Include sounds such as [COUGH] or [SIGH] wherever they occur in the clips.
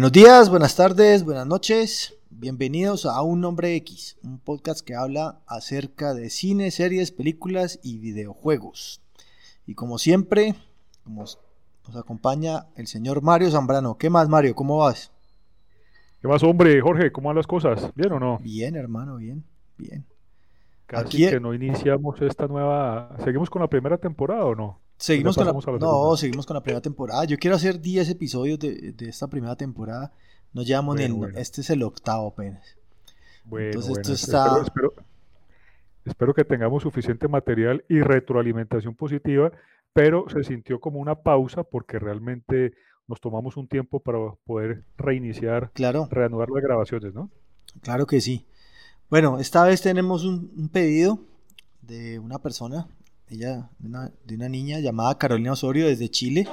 Buenos días, buenas tardes, buenas noches. Bienvenidos a Un Nombre X, un podcast que habla acerca de cine, series, películas y videojuegos. Y como siempre, nos, acompaña el señor Mario Zambrano. ¿Qué más, Mario? ¿Cómo vas? ¿Qué más, hombre? Jorge, ¿cómo van las cosas? ¿Bien o no? Bien, hermano, bien, bien. Casi que no iniciamos esta nueva... ¿Seguimos con la primera temporada o no? Seguimos con la... No, seguimos con la primera temporada. Yo quiero hacer 10 episodios de, de esta primera temporada no llevamos ni el, Este es el octavo apenas. Bueno, Entonces esto está... Espero, que tengamos suficiente material y retroalimentación positiva, pero se sintió como una pausa porque realmente nos tomamos un tiempo para poder reiniciar, claro. reanudar las grabaciones, ¿no? Claro que sí. Bueno, esta vez tenemos un, pedido de una persona, ella, de una niña llamada Carolina Osorio desde Chile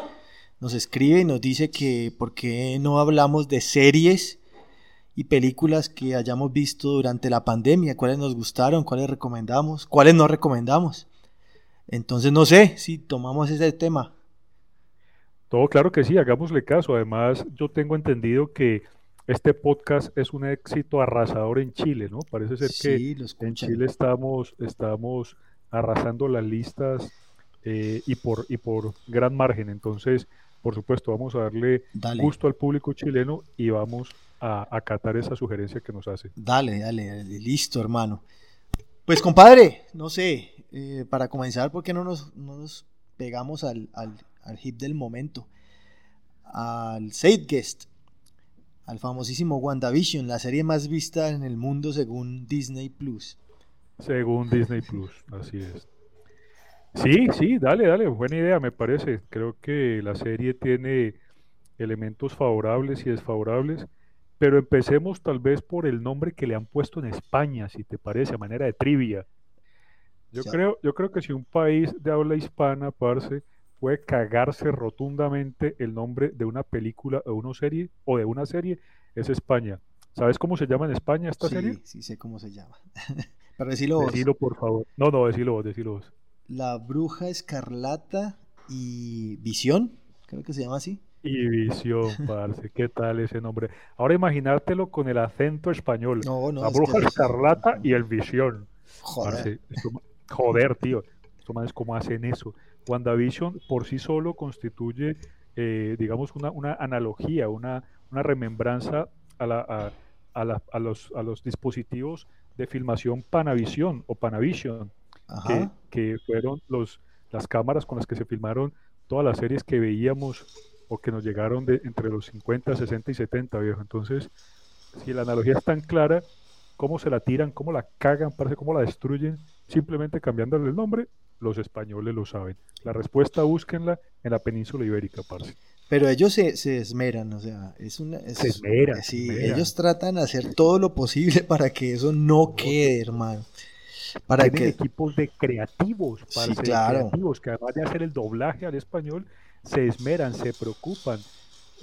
nos escribe y nos dice que por qué no hablamos de series y películas que hayamos visto durante la pandemia, cuáles nos gustaron, cuáles recomendamos, cuáles no recomendamos. Entonces no sé si tomamos ese tema. Todo claro que sí, hagámosle caso. Además, yo tengo entendido que este podcast es un éxito arrasador en Chile, ¿no? Parece ser que en Chile estamos, estamos arrasando las listas eh, y, por, y por gran margen. Entonces, por supuesto, vamos a darle gusto al público chileno y vamos a acatar esa sugerencia que nos hace. Dale, dale, listo, hermano. Pues compadre, no sé, eh, para comenzar, ¿por qué no nos, nos pegamos al, al, hip del momento? Al Zeitgeist, al famosísimo WandaVision, la serie más vista en el mundo según Disney Plus. Según Disney Plus, así es. Sí, sí, dale, dale, buena idea, me parece. Creo que la serie tiene elementos favorables y desfavorables, pero empecemos tal vez por el nombre que le han puesto en España, si te parece, a manera de trivia. Yo creo, yo creo que si un país de habla hispana, parce, puede cagarse rotundamente el nombre de una película o una serie o de una serie, es España. ¿Sabes cómo se llama en España esta serie? Sí, sé cómo se llama. [LAUGHS] Pero decilo vos. Decilo, por favor. No, no, decilo vos, decilo vos. La Bruja Escarlata y Visión, creo que se llama así. Y Visión, parce, ¿qué tal ese nombre? Ahora imaginártelo con el acento español. No, no, la Bruja Escarlata y el Visión. Joder. joder, tío. Esto es cómo hacen eso. WandaVision por sí solo constituye, eh, digamos, una, una, analogía, una, una remembranza a, la, a, la, a, los, a los dispositivos de filmación Panavision o Panavision que, fueron los, las cámaras con las que se filmaron todas las series que veíamos o que nos llegaron de entre los 50, 60 y 70, viejo. Entonces, si la analogía es tan clara, cómo se la tiran, cómo la cagan, parece cómo la destruyen, simplemente cambiándole el nombre, los españoles lo saben. La respuesta búsquenla en la península ibérica, parce. Pero ellos se, se esmeran, o sea, es una... se esmeran. Sí, ellos tratan de hacer todo lo posible [LAUGHS] para que eso no quede, hermano. Para que... equipos de creativos, para creativos, que además de hacer el doblaje al español, se esmeran, se preocupan,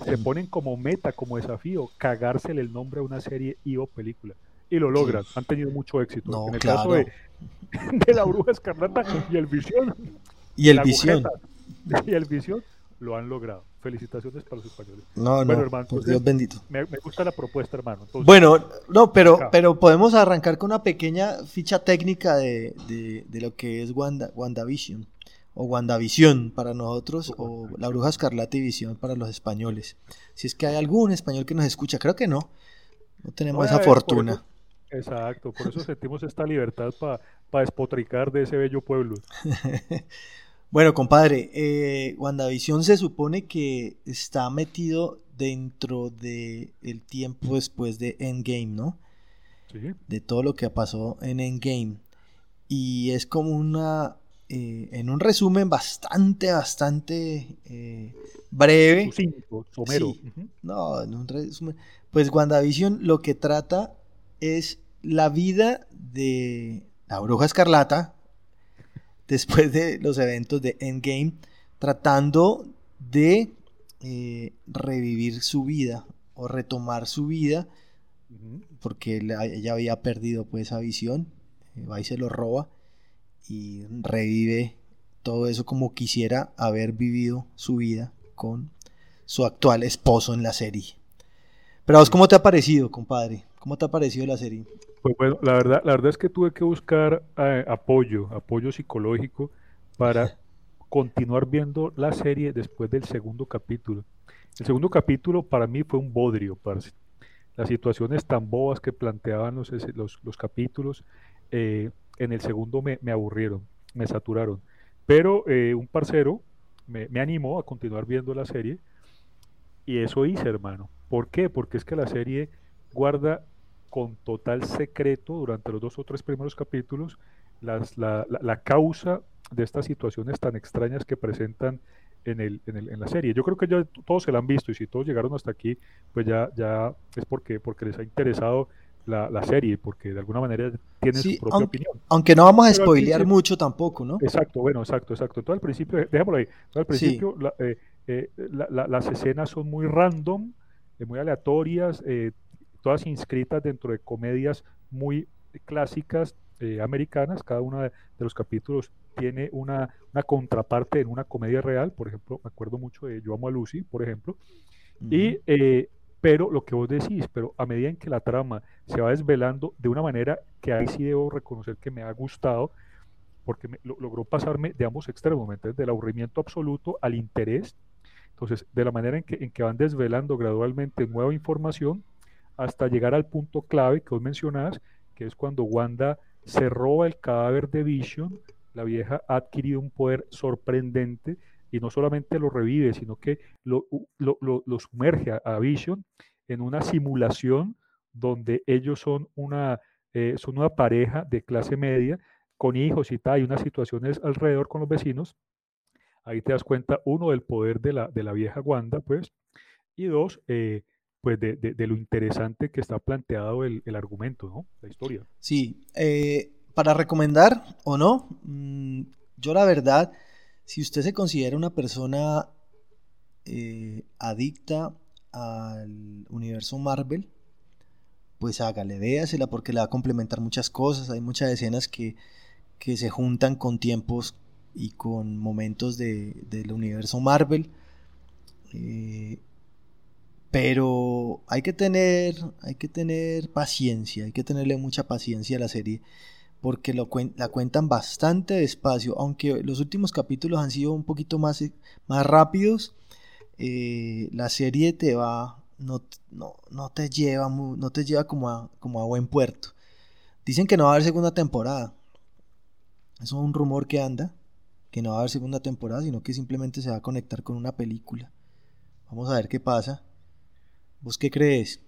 se ponen como meta, como desafío, cagársele el nombre a una serie y o película. Y lo logran, han tenido mucho éxito. en el caso [LAUGHS] de, La Bruja Escarlata y el Visión. Y el Visión. [LAUGHS] y el Visión lo han logrado. Felicitaciones para los españoles. No, no, hermano, por Dios bendito. Me, gusta la propuesta, hermano. bueno, no, pero, pero podemos arrancar con una pequeña ficha técnica de, de, lo que es Wanda, WandaVision o WandaVision para nosotros o La Bruja Escarlata y Visión para los españoles. Si es que hay algún español que nos escucha, creo que no. No tenemos esa fortuna. exacto, por eso sentimos esta libertad para despotricar de ese bello pueblo. [LAUGHS] Bueno, compadre, eh, WandaVision se supone que está metido dentro del el tiempo después de Endgame, ¿no? Sí. De todo lo que pasó en Endgame. Y es como una, eh, en un resumen bastante, bastante eh, breve. somero. No, en un resumen. Pues WandaVision lo que trata es la vida de la bruja escarlata después de los eventos de Endgame, tratando de eh, revivir su vida o retomar su vida, porque ella había perdido pues esa visión, va y se lo roba y revive todo eso como quisiera haber vivido su vida con su actual esposo en la serie. Pero vos, ¿cómo te ha parecido, compadre? ¿Cómo te ha parecido la serie? Pues bueno, la verdad, la verdad es que tuve que buscar eh, apoyo, apoyo psicológico para continuar viendo la serie después del segundo capítulo. El segundo capítulo para mí fue un bodrio, parce. Las situaciones tan bobas que planteaban los, los, capítulos, eh, en el segundo me, aburrieron, me saturaron. Pero eh, un parcero me, animó a continuar viendo la serie y eso hice, hermano. ¿Por qué? Porque es que la serie guarda con total secreto durante los dos o tres primeros capítulos las, la, la, causa de estas situaciones tan extrañas que presentan en, el, en, el, en, la serie. Yo creo que ya todos se la han visto y si todos llegaron hasta aquí, pues ya, ya es porque, porque les ha interesado la, serie, porque de alguna manera tiene su propia opinión. Aunque no vamos a spoilear mucho tampoco, ¿no? Exacto, bueno, exacto, exacto. Todo al principio, dejémoslo ahí, todo al principio eh, eh, las escenas son muy random, eh, muy aleatorias, todas inscritas dentro de comedias muy clásicas americanas, cada uno de, los capítulos tiene una, una, contraparte en una comedia real, por ejemplo, me acuerdo mucho de Yo amo a Lucy, por ejemplo, y pero lo que vos decís, pero a medida en que la trama se va desvelando de una manera que ahí sí debo reconocer que me ha gustado, porque me, logró pasarme de ambos extremos, del aburrimiento absoluto al interés. Entonces, de la manera en que, en que van desvelando gradualmente nueva información hasta llegar al punto clave que vos mencionás, que es cuando Wanda se roba el cadáver de Vision, la vieja ha adquirido un poder sorprendente y no solamente lo revive, sino que lo, sumerge a, Vision en una simulación donde ellos son una, eh, son una pareja de clase media con hijos y tal, y unas situaciones alrededor con los vecinos. Ahí te das cuenta, uno, del poder de la, de la vieja Wanda, pues, y dos, eh, pues de, lo interesante que está planteado el, argumento, ¿no? La historia. Sí, eh, para recomendar o no, mm, yo la verdad si usted se considera una persona eh, adicta al universo Marvel, pues hágale, véasela porque le va a complementar muchas cosas. Hay muchas escenas que, se juntan con tiempos y con momentos de, del universo Marvel. Eh, pero hay que tener, hay que tener paciencia, hay que tenerle mucha paciencia a la serie porque la cuentan bastante despacio, aunque los últimos capítulos han sido un poquito más, eh, más rápidos, eh, la serie te va, no, no, te lleva, no te lleva como a, como a buen puerto. Dicen que no va a haber segunda temporada. Eso es un rumor que anda, que no va a haber segunda temporada, sino que simplemente se va a conectar con una película. Vamos a ver qué pasa. ¿Vos qué crees?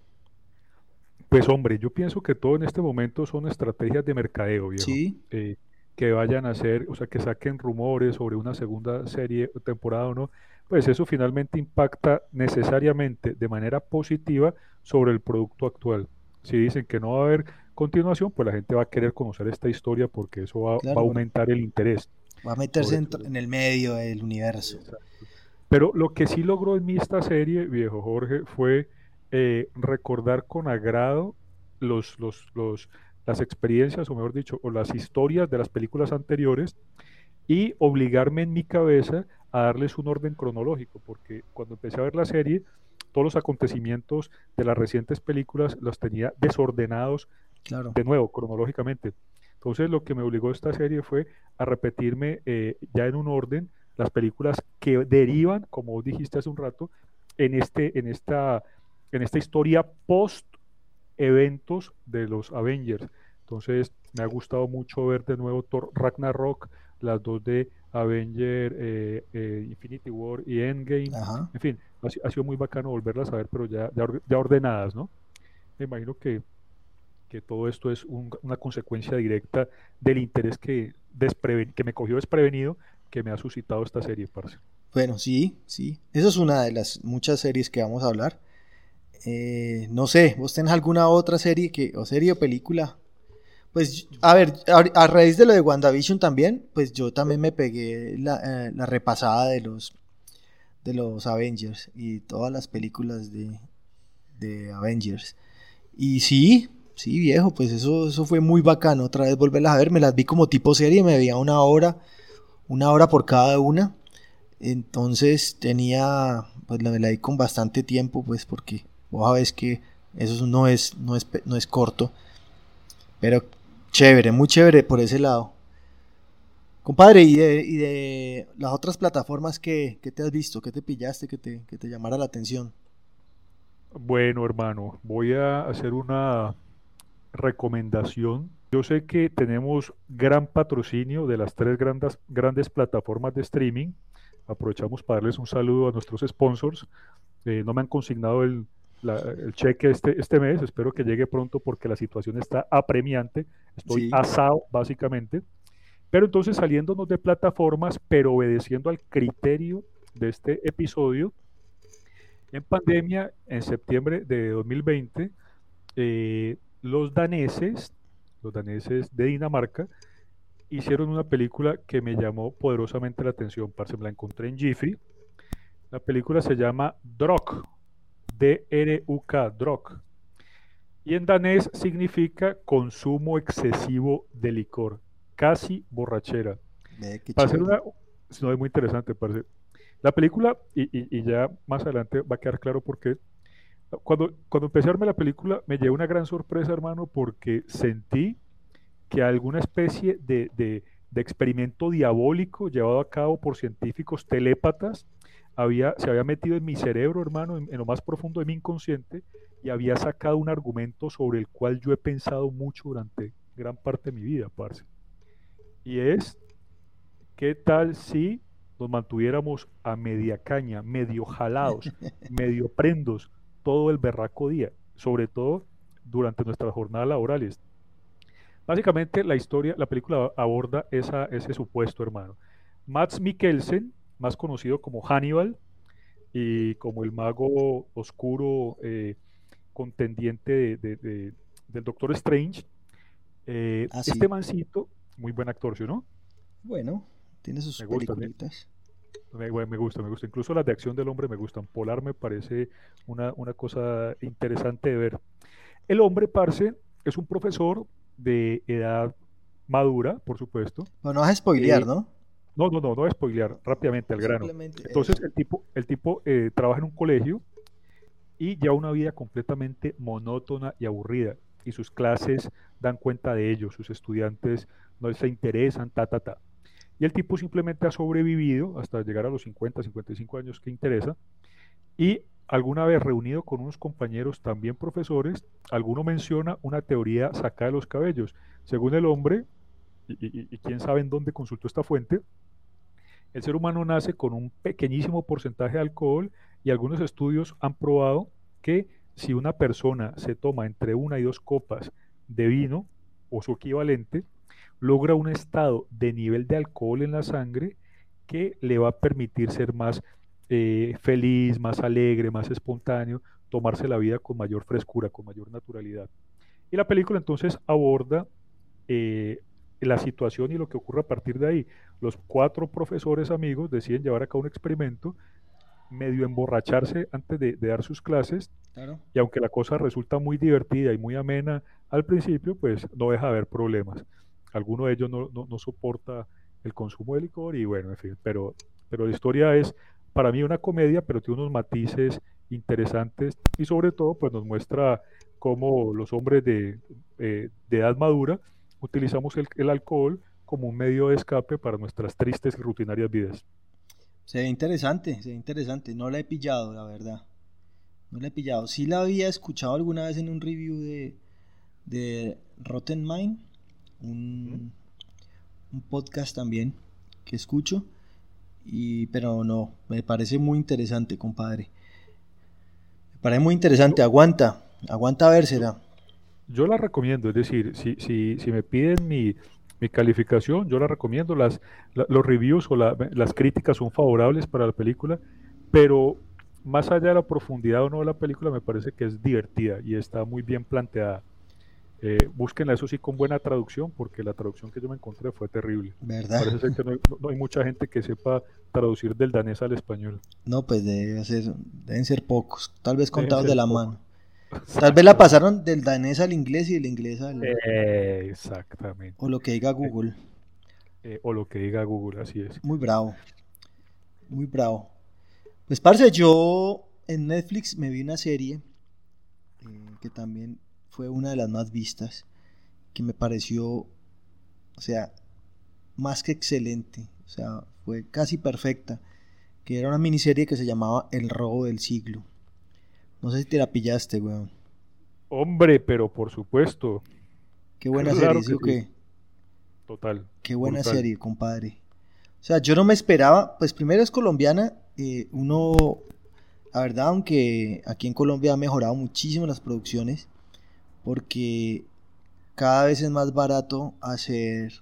Pues hombre, yo pienso que todo en este momento son estrategias de mercadeo, viejo. Sí. Eh, que vayan a hacer, o sea, que saquen rumores sobre una segunda serie o temporada o no, pues eso finalmente impacta necesariamente de manera positiva sobre el producto actual. Si dicen que no va a haber continuación, pues la gente va a querer conocer esta historia porque eso va, a aumentar el interés. Va a meterse en, el medio del universo. Pero lo que sí logró en mí esta serie, viejo Jorge, fue eh, recordar con agrado los, los, los, las experiencias, o mejor dicho, o las historias de las películas anteriores y obligarme en mi cabeza a darles un orden cronológico, porque cuando empecé a ver la serie, todos los acontecimientos de las recientes películas los tenía desordenados claro. de nuevo, cronológicamente. Entonces lo que me obligó esta serie fue a repetirme eh, ya en un orden las películas que derivan, como vos dijiste hace un rato, en, este, en esta en esta historia post eventos de los Avengers. Entonces me ha gustado mucho ver de nuevo Thor Ragnarok, las dos de Avenger, eh, eh, Infinity War y Endgame. En fin, ha, sido muy bacano volverlas a ver, pero ya, ya, ordenadas, ¿no? Me imagino que, que todo esto es una consecuencia directa del interés que que me cogió desprevenido que me ha suscitado esta serie, parce. Bueno, sí, sí. Esa es una de las muchas series que vamos a hablar. Eh, no sé, ¿vos tenés alguna otra serie que, o serie o película? Pues, a ver, a, raíz de lo de WandaVision también, pues yo también me pegué la, eh, la repasada de los de los Avengers y todas las películas de, de Avengers. Y sí, sí, viejo, pues eso, eso fue muy bacano. Otra vez volverlas a ver, me las vi como tipo serie, me veía una hora, una hora por cada una. Entonces tenía, pues la, la vi con bastante tiempo, pues porque vos sabés que eso no es, no es, no es corto. Pero chévere, muy chévere por ese lado. Compadre, ¿y de, las otras plataformas que, te has visto? ¿Qué te pillaste que te, que te llamara la atención? Bueno, hermano, voy a hacer una recomendación. Yo sé que tenemos gran patrocinio de las tres grandes, grandes plataformas de streaming. Aprovechamos para darles un saludo a nuestros sponsors. Eh, no me han consignado el, cheque este, este mes, espero que llegue pronto porque la situación está apremiante. Estoy asado, básicamente. Pero entonces saliéndonos de plataformas, pero obedeciendo al criterio de este episodio, en pandemia, en septiembre de 2020, eh, los daneses, los daneses de Dinamarca, hicieron una película que me llamó poderosamente la atención, parce, me la encontré en Jiffy. La película se llama Druk, D-R-U-K, Druk. Y en danés significa consumo excesivo de licor, casi borrachera. Eh, Para hacer una, no, es muy interesante, parce. La película, y, ya más adelante va a quedar claro por qué, cuando, cuando empecé a verme la película me llevé una gran sorpresa, hermano, porque sentí que alguna especie de, experimento diabólico llevado a cabo por científicos telépatas había, se había metido en mi cerebro, hermano, en, lo más profundo de mi inconsciente y había sacado un argumento sobre el cual yo he pensado mucho durante gran parte de mi vida, parce. Y es, ¿qué tal si nos mantuviéramos a media caña, medio jalados, [LAUGHS] medio prendos todo el berraco día, sobre todo durante nuestras jornadas laborales. Básicamente la historia, la película aborda esa, ese supuesto, hermano. Max Mikkelsen, más conocido como Hannibal y como el mago oscuro eh, contendiente de, del Doctor Strange. Eh, ah, este mancito, muy buen actor, ¿sí no? Bueno, tiene sus me Me, gusta, me gusta. Incluso las de acción del hombre me gustan. Polar me parece una, cosa interesante de ver. El hombre, parce, es un profesor de edad madura, por supuesto. No, no vas a spoilear, eh, ¿no? No, no, no, no spoilear, rápidamente al grano. Entonces, el tipo, el tipo eh, trabaja en un colegio y lleva una vida completamente monótona y aburrida. Y sus clases dan cuenta de ello, sus estudiantes no se interesan, ta, ta, ta. Y el tipo simplemente ha sobrevivido hasta llegar a los 50, 55 años que interesa. Y alguna vez reunido con unos compañeros también profesores, alguno menciona una teoría sacada de los cabellos. Según el hombre, y, quién sabe en dónde consultó esta fuente, el ser humano nace con un pequeñísimo porcentaje de alcohol y algunos estudios han probado que si una persona se toma entre una y dos copas de vino o su equivalente, logra un estado de nivel de alcohol en la sangre que le va a permitir ser más eh, feliz, más alegre, más espontáneo, tomarse la vida con mayor frescura, con mayor naturalidad. Y la película entonces aborda eh, la situación y lo que ocurre a partir de ahí. Los cuatro profesores amigos deciden llevar a cabo un experimento, medio emborracharse antes de, dar sus clases, y aunque la cosa resulta muy divertida y muy amena al principio, pues no deja de haber problemas alguno de ellos no, no, soporta el consumo de licor y bueno, en fin, pero, pero la historia es para mí una comedia, pero tiene unos matices interesantes y sobre todo pues nos muestra cómo los hombres de, eh, de edad madura utilizamos el, el, alcohol como un medio de escape para nuestras tristes y rutinarias vidas. Se ve interesante, se ve interesante. No la he pillado, la verdad. No la he pillado. Sí la había escuchado alguna vez en un review de, de Rotten Mind, un, podcast también que escucho, y, pero no, me parece muy interesante, compadre. Me parece muy interesante, aguanta, aguanta a ver, será. Yo la recomiendo, es decir, si, si, si me piden mi, mi calificación, yo la recomiendo, las, los reviews o las críticas son favorables para la película, pero más allá de la profundidad o no de la película, me parece que es divertida y está muy bien planteada. Eh, búsquenla, eso sí, con buena traducción, porque la traducción que yo me encontré fue terrible. ¿Verdad? Parece ser que no hay, mucha gente que sepa traducir del danés al español. No, pues debe ser, deben ser pocos, tal vez contados de la mano. Tal vez la pasaron del danés al inglés y del inglés al... Eh, exactamente. O lo que diga Google. Eh, o lo que diga Google, así es. Muy bravo. Muy bravo. Pues, parce, yo en Netflix me vi una serie eh, que también fue una de las más vistas, que me pareció, o sea, más que excelente, o sea, fue casi perfecta, que era una miniserie que se llamaba El robo del siglo. No sé si te la pillaste, weón. Hombre, pero por supuesto. Qué buena serie, ¿sí o qué? Total. Qué buena serie, compadre. O sea, yo no me esperaba, pues primero es colombiana, eh, uno, la verdad, aunque aquí en Colombia ha mejorado muchísimo las producciones, porque cada vez es más barato hacer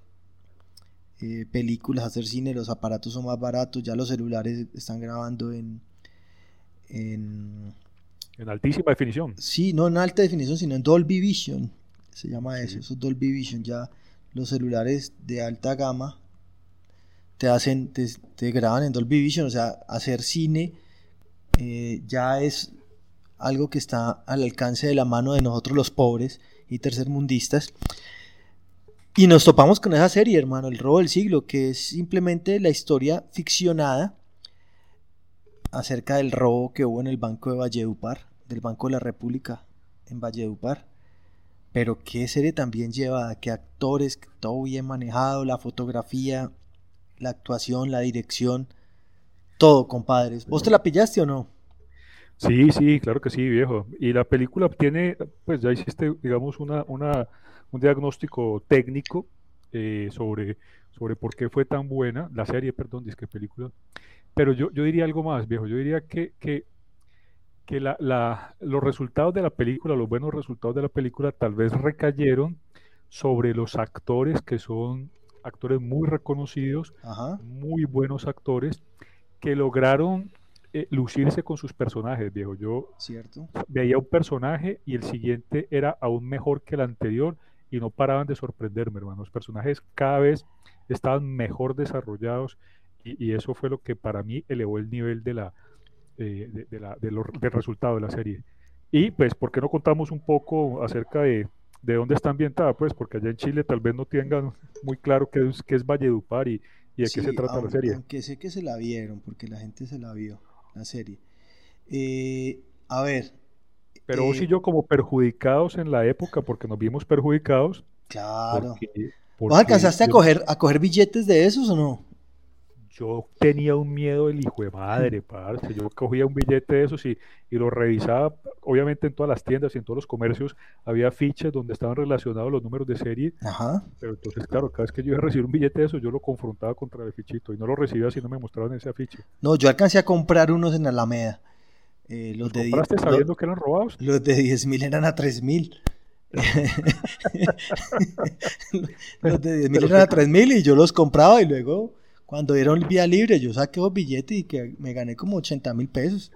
eh, películas, hacer cine, los aparatos son más baratos, ya los celulares están grabando en, en en altísima definición. Sí, no en alta definición, sino en Dolby Vision. Se llama eso, eso es Dolby Vision. Ya los celulares de alta gama te hacen, te, graban en Dolby Vision. O sea, hacer cine eh, ya es algo que está al alcance de la mano de nosotros los pobres y tercermundistas. Y nos topamos con esa serie, hermano, El robo del siglo, que es simplemente la historia ficcionada acerca del robo que hubo en el Banco de Valledupar, del Banco de la República en Valledupar. Pero qué serie también lleva, qué actores, todo bien manejado, la fotografía, la actuación, la dirección, todo, compadres. ¿Vos te la pillaste o no? Sí, sí, claro que sí, viejo. Y la película tiene, pues ya hiciste, digamos, una, una un diagnóstico técnico eh, sobre, sobre por qué fue tan buena, la serie, perdón, disque película. Pero yo, yo diría algo más, viejo. Yo diría que, que, que la, la, los resultados de la película, los buenos resultados de la película, tal vez recayeron sobre los actores que son actores muy reconocidos, muy buenos actores, que lograron eh, lucirse con sus personajes, viejo. Yo Cierto. veía un personaje y el siguiente era aún mejor que el anterior y no paraban de sorprenderme, hermano. Los personajes cada vez estaban mejor desarrollados y, eso fue lo que para mí elevó el nivel de la, eh, de, la, del resultado de la serie. Y pues, ¿por qué no contamos un poco acerca de, de dónde está ambientada? Pues porque allá en Chile tal vez no tengan muy claro qué es, qué es Valledupar y, y de qué se trata la serie. Aunque sé que se la vieron, porque la gente se la vio, la serie. Eh, a ver. Pero vos y eh, yo como perjudicados en la época, porque nos vimos perjudicados. Claro. ¿Vos alcanzaste a, coger, a coger billetes de esos o no? Yo tenía un miedo del hijo de madre, parce. Yo cogía un billete de esos y, y, lo revisaba. Obviamente en todas las tiendas y en todos los comercios había fichas donde estaban relacionados los números de serie. Ajá. Pero entonces, claro, cada vez que yo iba a recibir un billete de esos, yo lo confrontaba contra el fichito y no lo recibía si no me mostraban ese afiche. No, yo alcancé a comprar unos en Alameda. Eh, los, de compraste sabiendo que eran robados? Los de 10 mil eran a 3 mil. [LAUGHS] [LAUGHS] los de 10 mil eran a 3 mil y yo los compraba y luego cuando dieron el vía libre, yo saqué los billetes y que me gané como 80 mil pesos.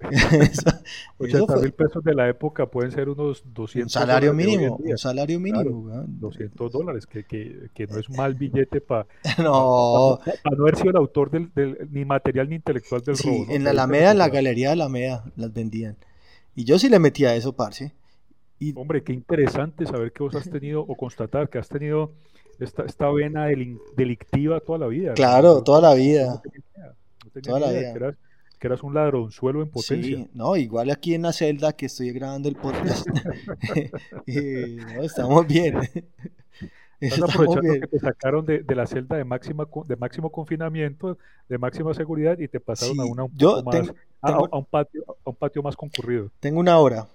[LAUGHS] 80 mil pesos de la época pueden ser unos 200 Un salario mínimo, un salario mínimo. 200 dólares, que, que, que, no es mal billete para [LAUGHS] no. no haber sido el autor del, ni material ni intelectual del robo. En la Alameda, en la galería de Alameda, las vendían. Y yo sí le metía eso, parce. Y... Hombre, qué interesante saber que vos has tenido, o constatar que has tenido esta, esta vena delictiva toda la vida. Claro, toda la vida. toda la vida. Que eras, un ladronzuelo en potencia. Sí, no, igual aquí en la celda que estoy grabando el podcast. [LAUGHS] estamos bien. [LAUGHS] Estás aprovechando que te sacaron de, de, la celda de, máxima, de máximo confinamiento, de máxima seguridad y te pasaron a una un poco más, a, un patio, a un patio más concurrido. Tengo una hora.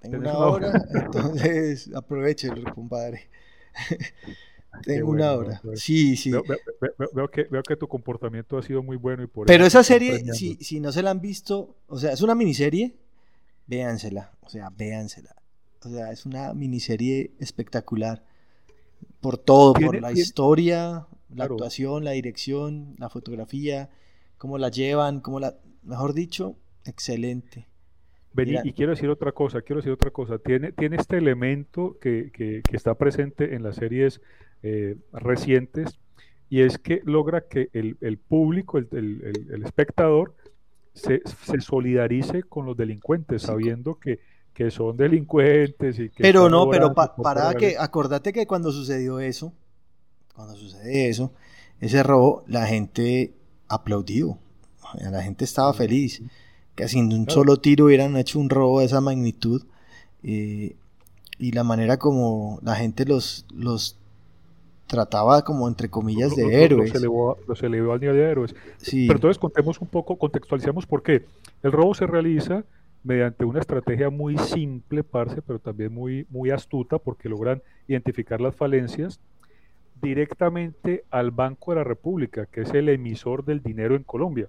Tengo una, hora, entonces [LAUGHS] aprovechelo, compadre. Tengo una hora. Sí, sí. Veo, que, veo que tu comportamiento ha sido muy bueno y por Pero esa serie, si, si no se la han visto, o sea, es una miniserie, véansela. O sea, véansela. O sea, es una miniserie espectacular. por todo, por la historia, la actuación, la dirección, la fotografía, cómo la llevan, cómo la, mejor dicho, excelente. y quiero decir otra cosa, quiero decir otra cosa. Tiene, tiene este elemento que, que, está presente en las series eh, recientes y es que logra que el, el público, el, el, el, espectador, se, se, solidarice con los delincuentes, sabiendo que, que son delincuentes y que... Pero no, pero para que, acordate que cuando sucedió eso, cuando sucede eso, ese robo, la gente aplaudió, la gente estaba feliz, que sin un solo tiro hubieran hecho un robo de esa magnitud. Eh, y la manera como la gente los, los trataba como entre comillas de héroes. Los elevó, al nivel de héroes. Pero entonces contemos un poco, contextualizamos por qué. El robo se realiza mediante una estrategia muy simple, parce, pero también muy, muy astuta, porque logran identificar las falencias directamente al Banco de la República, que es el emisor del dinero en Colombia.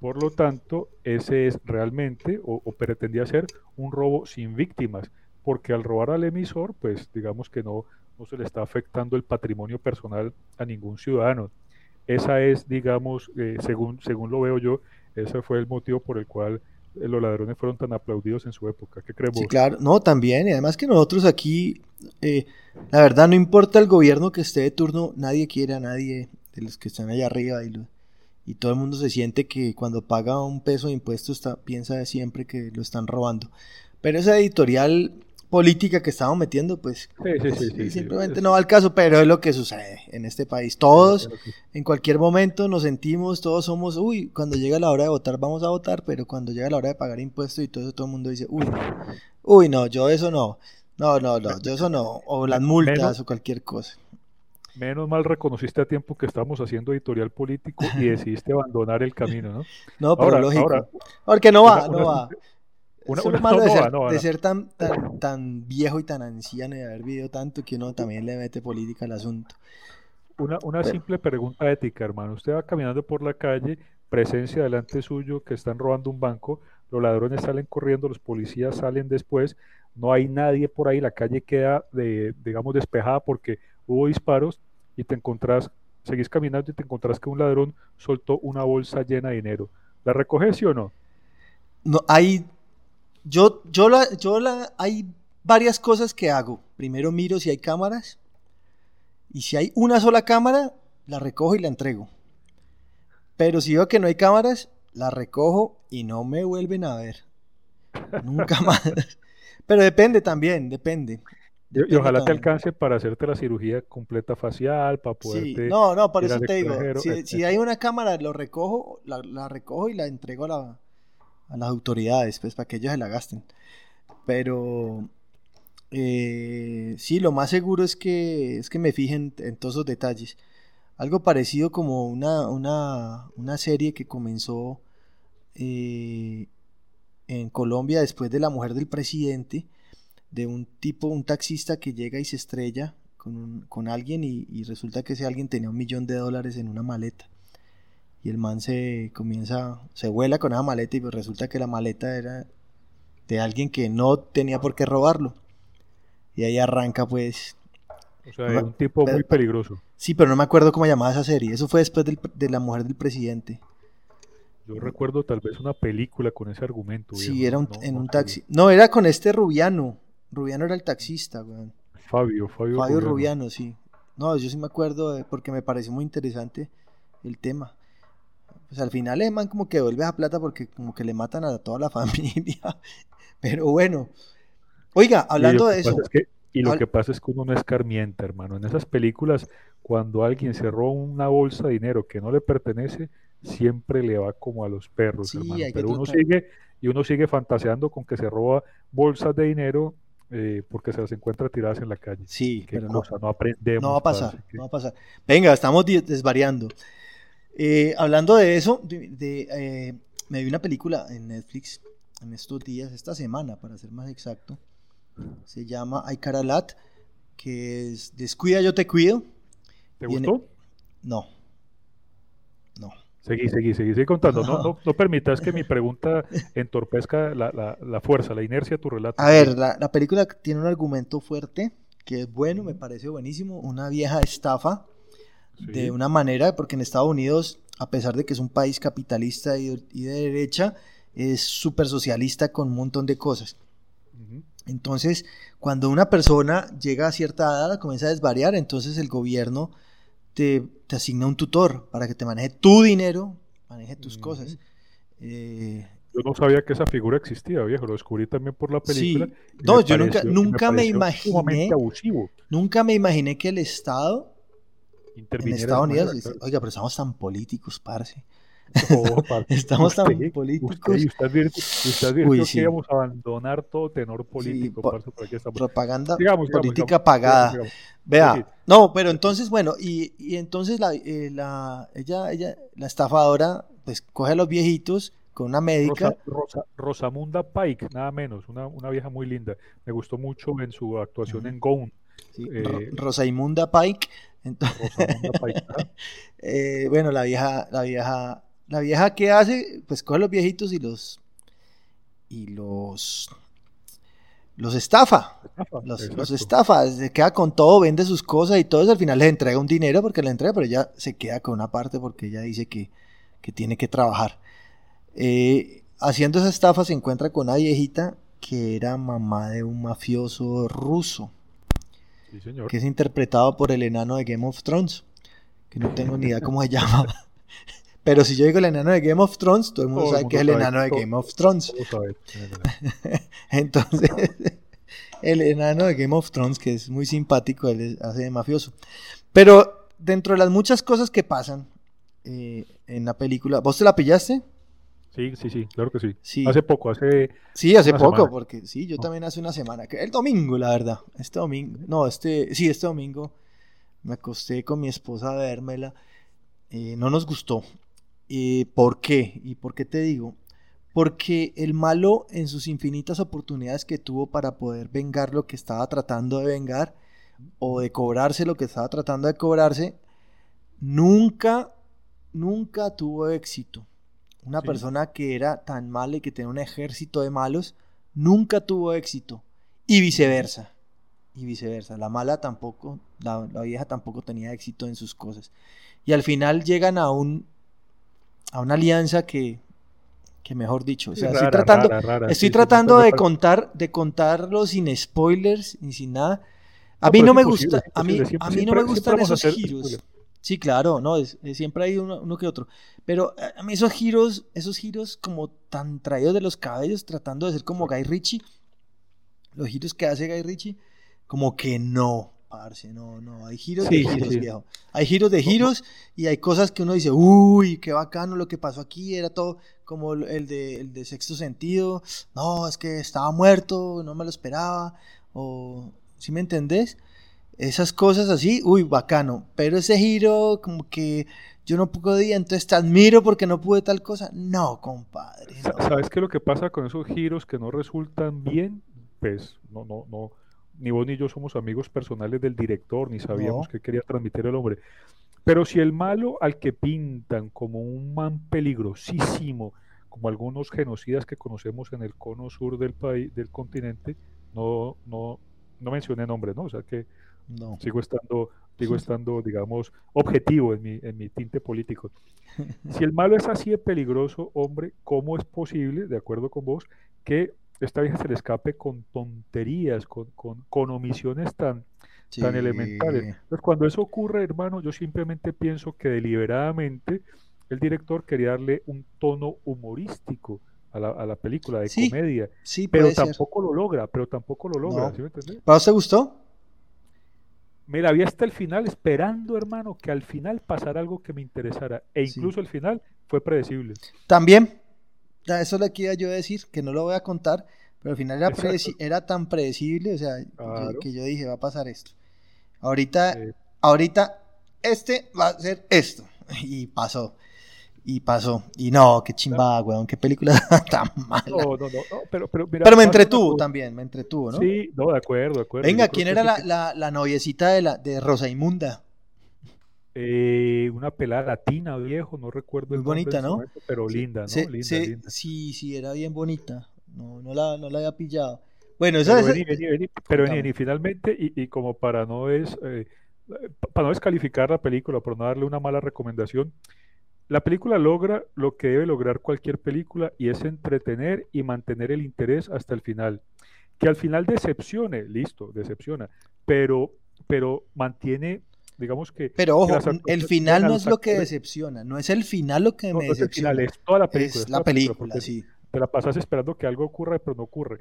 Por lo tanto, ese es realmente, o, o pretendía ser, un robo sin víctimas, porque al robar al emisor, pues digamos que no, no se le está afectando el patrimonio personal a ningún ciudadano. Esa es, digamos, eh, según, según lo veo yo, ese fue el motivo por el cual eh, los ladrones fueron tan aplaudidos en su época. ¿Qué creemos? Sí, claro, no, también, y además que nosotros aquí, eh, la verdad, no importa el gobierno que esté de turno, nadie quiere a nadie de los que están allá arriba y, y todo el mundo se siente que cuando paga un peso de impuestos está, piensa siempre que lo están robando. Pero esa editorial política que estamos metiendo, pues, simplemente no va al caso, pero es lo que sucede en este país. Todos, en cualquier momento nos sentimos, todos somos, uy, cuando llega la hora de votar vamos a votar, pero cuando llega la hora de pagar impuestos y todo eso, todo el mundo dice, uy, no, uy, no, yo eso no, no, no, no, yo eso no, o las multas o cualquier cosa. Menos mal reconociste a tiempo que estamos haciendo editorial político y [LAUGHS] decidiste abandonar el camino, ¿no? No, pero lógico. porque no va, no va. Una, malo de, ser, tan, tan, viejo y tan anciano y de haber vivido tanto que uno también le mete política al asunto. Una, una simple pregunta ética, hermano. Usted va caminando por la calle, presencia delante suyo que están robando un banco, los ladrones salen corriendo, los policías salen después, no hay nadie por ahí, la calle queda, de, digamos, despejada porque hubo disparos y te encontrás, seguís caminando y te encontrás que un ladrón soltó una bolsa llena de dinero. ¿La recoges sí o no? No, hay yo, yo, la, yo la, hay varias cosas que hago. Primero miro si hay cámaras. Y si hay una sola cámara, la recojo y la entrego. Pero si veo que no hay cámaras, la recojo y no me vuelven a ver. Nunca [LAUGHS] más. Pero depende también, depende. y ojalá te alcance para hacerte la cirugía completa facial, para poder. Sí, no, no, por eso te digo. Si, hay una cámara, lo recojo, la, la recojo y la entrego a la, a las autoridades, pues para que ellos se la gasten. Pero eh, sí, lo más seguro es que, es que me fijen en todos esos detalles. Algo parecido como una, una, serie que comenzó eh, en Colombia después de la mujer del presidente, de un tipo, un taxista que llega y se estrella con, con alguien y resulta que ese alguien tenía un millón de dólares en una maleta y el man se comienza, se vuela con esa maleta y pues resulta que la maleta era de alguien que no tenía por qué robarlo. Y ahí arranca pues... O sea, un tipo muy peligroso. Sí, pero no me acuerdo cómo llamaba esa serie. Eso fue después de la mujer del presidente. Yo recuerdo tal vez una película con ese argumento. Sí, era en un taxi. No, era con este Rubiano. Rubiano era el taxista, weón. Fabio, Fabio. Fabio Rubiano. sí. No, yo sí me acuerdo porque me pareció muy interesante el tema pues al final el man como que vuelve a plata porque como que le matan a toda la [LAUGHS] familia. Pero bueno. Oiga, hablando de eso. y lo que pasa es que uno no escarmienta, hermano. En esas películas, cuando alguien se roba una bolsa de dinero que no le pertenece, siempre le va como a los perros, hermano. Pero uno sigue, y uno sigue fantaseando con que se roba bolsas de dinero eh, porque se las encuentra tiradas en la calle. Sí, pero no, no aprendemos. No va a pasar, no va a pasar. Venga, estamos desvariando. Eh, hablando de eso, eh, me vi una película en Netflix en estos días, esta semana para ser más exacto. Se llama Aikaralat, que es Descuida, yo te cuido. ¿Te gustó? No. No. Seguí, seguí, seguí, seguí contando. No, [LAUGHS] no, permitas que mi pregunta entorpezca la, fuerza, la inercia de tu relato. A ver, la, la película tiene un argumento fuerte que es bueno, me parece buenísimo, una vieja estafa de una manera, porque en Estados Unidos, a pesar de que es un país capitalista y, de derecha, es súper socialista con un montón de cosas. Entonces, cuando una persona llega a cierta edad, comienza a desvariar, entonces el gobierno te, asigna un tutor para que te maneje tu dinero, maneje tus cosas. Eh, yo no sabía que esa figura existía, viejo. Lo descubrí también por la película. No, yo nunca, nunca me, imaginé. Nunca me imaginé que el Estado en Estados Unidos oiga, pero estamos tan políticos, parce. [LAUGHS] [LAUGHS] Estamos tan políticos. Usted, usted, que íbamos a abandonar todo tenor político. Propaganda política pagada. Vea, no, pero entonces, bueno, y, y entonces la, eh, la, ella, ella, la estafadora, pues coge a los viejitos con una médica. Rosa, Rosamunda Pike, nada menos, una, una, vieja muy linda. Me gustó mucho en su actuación en Gone. Sí, eh, Rosaimunda Pike. Rosamunda Pike [LAUGHS] eh, bueno, la vieja, la vieja, la vieja que hace, pues coge a los viejitos y los y los los estafa, los, los, estafa, se queda con todo, vende sus cosas y todo eso, al final le entrega un dinero porque le entrega, pero ella se queda con una parte porque ella dice que, que tiene que trabajar. Eh, haciendo esa estafa se encuentra con una viejita que era mamá de un mafioso ruso. Que es interpretado por el enano de Game of Thrones. Que no tengo ni idea cómo se [LAUGHS] llama. Pero si yo digo el enano de Game of Thrones, todo el mundo sabe que es el enano de Game of Thrones. [LAUGHS] Entonces, [LAUGHS] el enano de Game of Thrones, que es muy simpático, él hace de mafioso. Pero dentro de las muchas cosas que pasan eh, en la película, ¿vos te la pillaste? Sí, sí, sí, claro que sí. Hace poco, hace. Sí, hace poco, porque sí, yo también hace una semana. El domingo, la verdad. Este domingo. No, este. Sí, este domingo me acosté con mi esposa a vérmela. Eh, no nos gustó. Eh, ¿Por qué? ¿Y por qué te digo? Porque el malo, en sus infinitas oportunidades que tuvo para poder vengar lo que estaba tratando de vengar, o de cobrarse lo que estaba tratando de cobrarse, nunca, nunca tuvo éxito una persona que era tan mala y que tenía un ejército de malos, nunca tuvo éxito. Y viceversa. Y viceversa. La mala tampoco, la, vieja tampoco tenía éxito en sus cosas. Y al final llegan a un a una alianza que, que mejor dicho, o sea, estoy tratando, estoy tratando de contar, de contarlo sin spoilers ni sin nada. A mí no me gusta, a mí, a mí no me gustan esos giros. Sí, claro, no, es, siempre hay uno, que otro. Pero eh, a mí esos giros, esos giros como tan traídos de los cabellos, tratando de ser como Guy Ritchie, los giros que hace Guy Ritchie, como que no, parce, no, no, hay giros de giros, viejo. Hay giros de giros y hay cosas que uno dice, uy, qué bacano lo que pasó aquí, era todo como el de, el de sexto sentido, no, es que estaba muerto, no me lo esperaba, o, ¿sí me entendés? Esas cosas así, uy, bacano. Pero ese giro, como que yo no podía, entonces te admiro porque no pude tal cosa. No, compadre. ¿Sabes qué lo que pasa con esos giros que no resultan bien? Pues no, no, no. Ni vos ni yo somos amigos personales del director, ni sabíamos qué quería transmitir el hombre. Pero si el malo al que pintan como un man peligrosísimo, como algunos genocidas que conocemos en el cono sur del país, del continente, no, no, no mencioné nombre, ¿no? O sea que no. Sigo estando, sigo estando, digamos, objetivo en mi, en mi tinte político. Si el malo es así de peligroso, hombre, ¿cómo es posible, de acuerdo con vos, que esta vieja se le escape con tonterías, con, con, omisiones tan, tan elementales? Entonces, cuando eso ocurre, hermano, yo simplemente pienso que deliberadamente el director quería darle un tono humorístico a la, a la película de comedia. Sí, pero tampoco lo logra, pero tampoco lo logra. ¿sí me ¿Para te gustó? Mira, había hasta el final esperando, hermano, que al final pasara algo que me interesara. E incluso el final fue predecible. También, eso le quería yo decir, que no lo voy a contar, pero al final era, era tan predecible, o sea, que yo dije, va a pasar esto. Ahorita, ahorita, este va a ser esto. [LAUGHS] Y pasó. Y pasó. Y no, qué chimbada, weón. Qué película [LAUGHS] tan mala. No, no, no. pero, pero, pero me entretuvo también, me entretuvo, ¿no? Sí, no, de acuerdo, de acuerdo. Venga, ¿quién era la, la, la, noviecita de, la, de Rosa Inmunda? Eh, una pelada latina, viejo, no recuerdo. Muy bonita, ¿no? pero linda, ¿no? linda, sí, sí, sí, era bien bonita. No, no, la, no la había pillado. Bueno, eso pero es... pero vení, finalmente, y, como para no es... Eh, para no descalificar la película, por no darle una mala recomendación, la película logra lo que debe lograr cualquier película y es entretener y mantener el interés hasta el final. Que al final decepcione, listo, decepciona, pero, pero mantiene, digamos que... Pero ojo, el final no es lo que decepciona, no es el final lo que me decepciona. Es, el final, es toda la película. Es la película, sí. Te la pasas esperando que algo ocurra, pero no ocurre.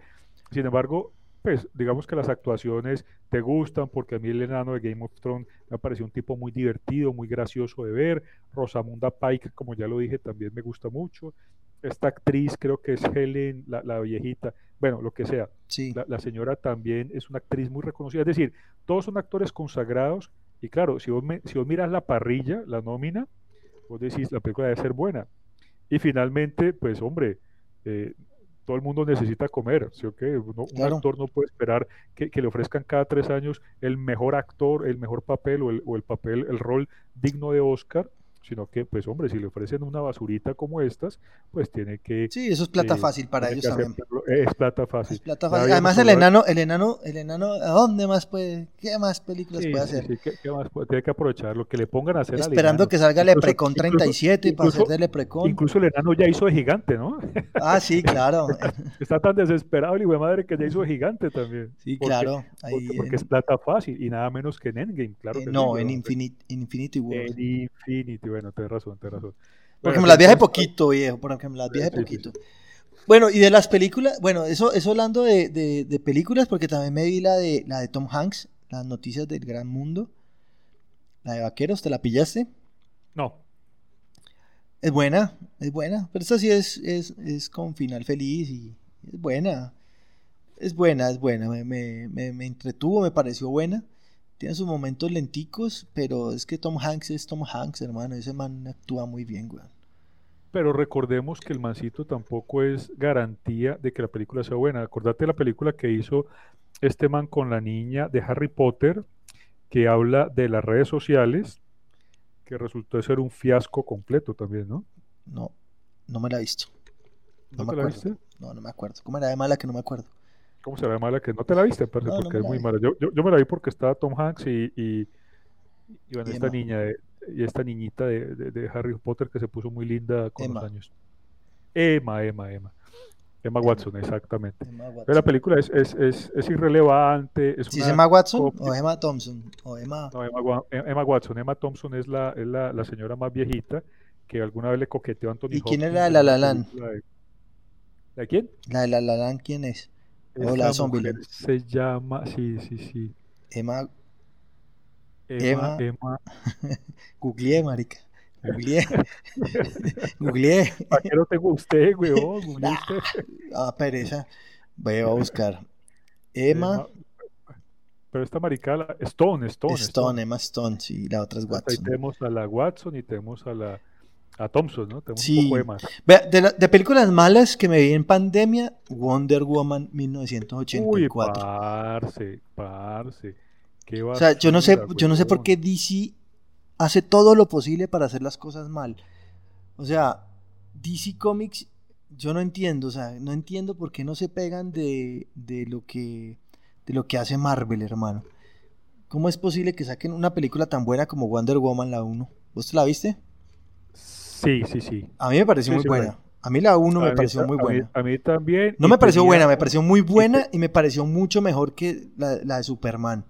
Sin embargo, pues digamos que las actuaciones te gustan porque a mí el enano de Game of Thrones me pareció un tipo muy divertido, muy gracioso de ver. Rosamunda Pike, como ya lo dije, también me gusta mucho. Esta actriz creo que es Helen, la, viejita, bueno, lo que sea. Sí. La, señora también es una actriz muy reconocida. Es decir, todos son actores consagrados y claro, si vos, si vos miras la parrilla, la nómina, vos decís, la película debe ser buena. Y finalmente, pues hombre, eh, todo el mundo necesita comer, ¿sí o qué? un actor no puede esperar que, le ofrezcan cada tres años el mejor actor, el mejor papel o el, o el papel, el rol digno de Oscar sino que, pues hombre, si le ofrecen una basurita como estas, pues tiene que... Sí, eso es plata eh, fácil para ellos también. Es plata fácil. Además el enano, el enano, el enano, ¿a dónde más puede, qué más películas puede hacer? Sí, ¿qué, más tiene que aprovechar lo que le pongan a hacer Esperando que salga Leprecon 37 para hacer de Leprecon. Incluso el enano ya hizo de gigante, ¿no? Ah, sí, [LAUGHS] claro. está, tan desesperado el hijo de madre que ya hizo de gigante también. Sí, claro. porque, es plata fácil y nada menos que en Endgame, claro. Eh, no, en Infinity, Infinity War. En Infinity, bueno, tienes razón, tienes razón. Porque me las viaje poquito, viejo, porque me las viaje poquito. Bueno, y de las películas, bueno, eso, eso hablando de, de, películas, porque también me vi la de, la de Tom Hanks, las noticias del gran mundo. La de Vaqueros, ¿te la pillaste? No. Es buena, es buena, pero esta sí es, es, es con final feliz y es buena. Es buena, es buena, me, me, me entretuvo, me pareció buena. Tiene sus momentos lenticos, pero es que Tom Hanks es Tom Hanks, hermano. Ese man actúa muy bien, güey. Pero recordemos que el mancito tampoco es garantía de que la película sea buena. Acordate de la película que hizo este man con la niña de Harry Potter, que habla de las redes sociales, que resultó ser un fiasco completo también, ¿no? No, no me la he visto. ¿No, me la viste? No, no me acuerdo. ¿Cómo era de mala que no me acuerdo? ¿Cómo se ve mala que no te la viste? porque es muy mala. Yo, yo, me la vi porque estaba Tom Hanks y, y, bueno, esta niña y esta niñita de, de, Harry Potter que se puso muy linda con los años. Emma, Emma, Emma. Emma Watson, exactamente. Pero la película es, es, es, es irrelevante. Es ¿Sí Emma Watson o Emma Thompson? O Emma... No, Emma, Emma, Watson. Emma Thompson es, la, es la, la, señora más viejita que alguna vez le coqueteó a Anthony ¿Y quién era la La Land? ¿La de quién? La de La La Land, ¿quién es? Hola, mujer se llama, sí, sí, sí. Emma. Emma. Emma. [LAUGHS] Googleé, marica. Googleé. [LAUGHS] Googleé. ¿Para qué no te guste, weón? [LAUGHS] Googleé ah, pereza. Voy a buscar. Emma. Pero esta marica, Stone, Stone, Stone. Stone, Emma Stone, sí, la otra es Watson. Ahí tenemos a la Watson y tenemos a la a Thompson, ¿no? Tenemos sí. un poco de más. De, de, películas malas que me vi en pandemia, Wonder Woman 1984. Uy, parce, parce. Qué o sea, yo no sé, yo no sé por qué DC hace todo lo posible para hacer las cosas mal. O sea, DC Comics, yo no entiendo, o sea, no entiendo por qué no se pegan de, de lo que de lo que hace Marvel, hermano. ¿Cómo es posible que saquen una película tan buena como Wonder Woman la 1? ¿Vos te la viste? Sí, sí, sí. A mí me pareció muy buena. A mí la 1 me pareció muy buena. A mí, también. No me pareció buena, me pareció muy [LAUGHS] buena y me pareció mucho mejor que la, de Superman.